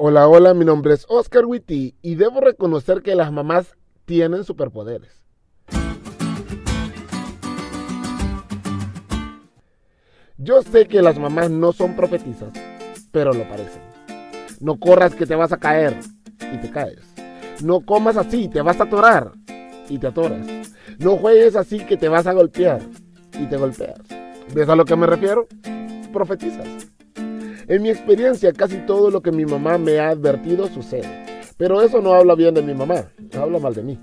Hola, hola, mi nombre es Oscar Witty y debo reconocer que las mamás tienen superpoderes. Yo sé que las mamás no son profetizas, pero lo parecen. No corras que te vas a caer y te caes. No comas así, te vas a atorar y te atoras. No juegues así que te vas a golpear y te golpeas. ¿Ves a lo que me refiero? Profetizas. En mi experiencia, casi todo lo que mi mamá me ha advertido sucede. Pero eso no habla bien de mi mamá, habla mal de mí.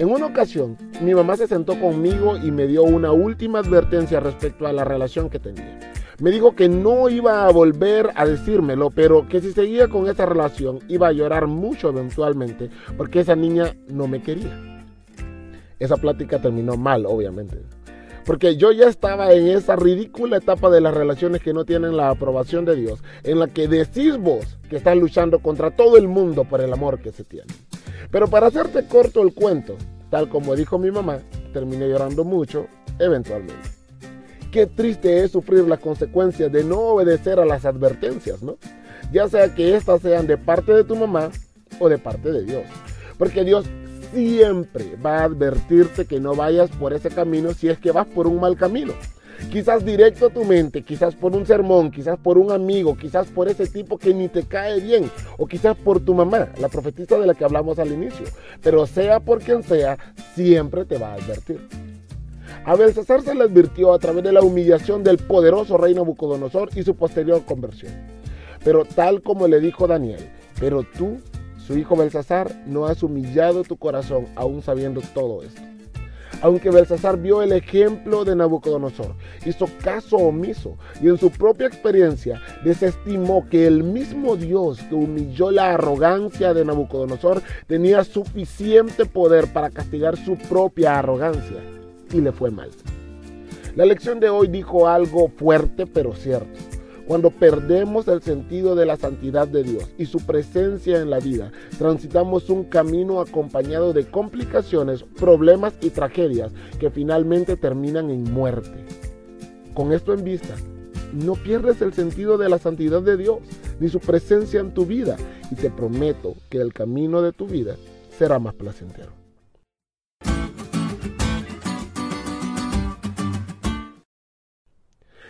En una ocasión, mi mamá se sentó conmigo y me dio una última advertencia respecto a la relación que tenía. Me dijo que no iba a volver a decírmelo, pero que si seguía con esa relación iba a llorar mucho eventualmente porque esa niña no me quería. Esa plática terminó mal, obviamente. Porque yo ya estaba en esa ridícula etapa de las relaciones que no tienen la aprobación de Dios, en la que decís vos que estás luchando contra todo el mundo por el amor que se tiene. Pero para hacerte corto el cuento, tal como dijo mi mamá, terminé llorando mucho, eventualmente. Qué triste es sufrir las consecuencias de no obedecer a las advertencias, ¿no? Ya sea que éstas sean de parte de tu mamá o de parte de Dios. Porque Dios siempre va a advertirte que no vayas por ese camino si es que vas por un mal camino. Quizás directo a tu mente, quizás por un sermón, quizás por un amigo, quizás por ese tipo que ni te cae bien, o quizás por tu mamá, la profetista de la que hablamos al inicio. Pero sea por quien sea, siempre te va a advertir. A Belsasar se le advirtió a través de la humillación del poderoso rey Nabucodonosor y su posterior conversión. Pero tal como le dijo Daniel, pero tú su hijo Belsasar no has humillado tu corazón aún sabiendo todo esto. Aunque Belsasar vio el ejemplo de Nabucodonosor, hizo caso omiso y en su propia experiencia desestimó que el mismo Dios que humilló la arrogancia de Nabucodonosor tenía suficiente poder para castigar su propia arrogancia y le fue mal. La lección de hoy dijo algo fuerte pero cierto. Cuando perdemos el sentido de la santidad de Dios y su presencia en la vida, transitamos un camino acompañado de complicaciones, problemas y tragedias que finalmente terminan en muerte. Con esto en vista, no pierdes el sentido de la santidad de Dios ni su presencia en tu vida y te prometo que el camino de tu vida será más placentero.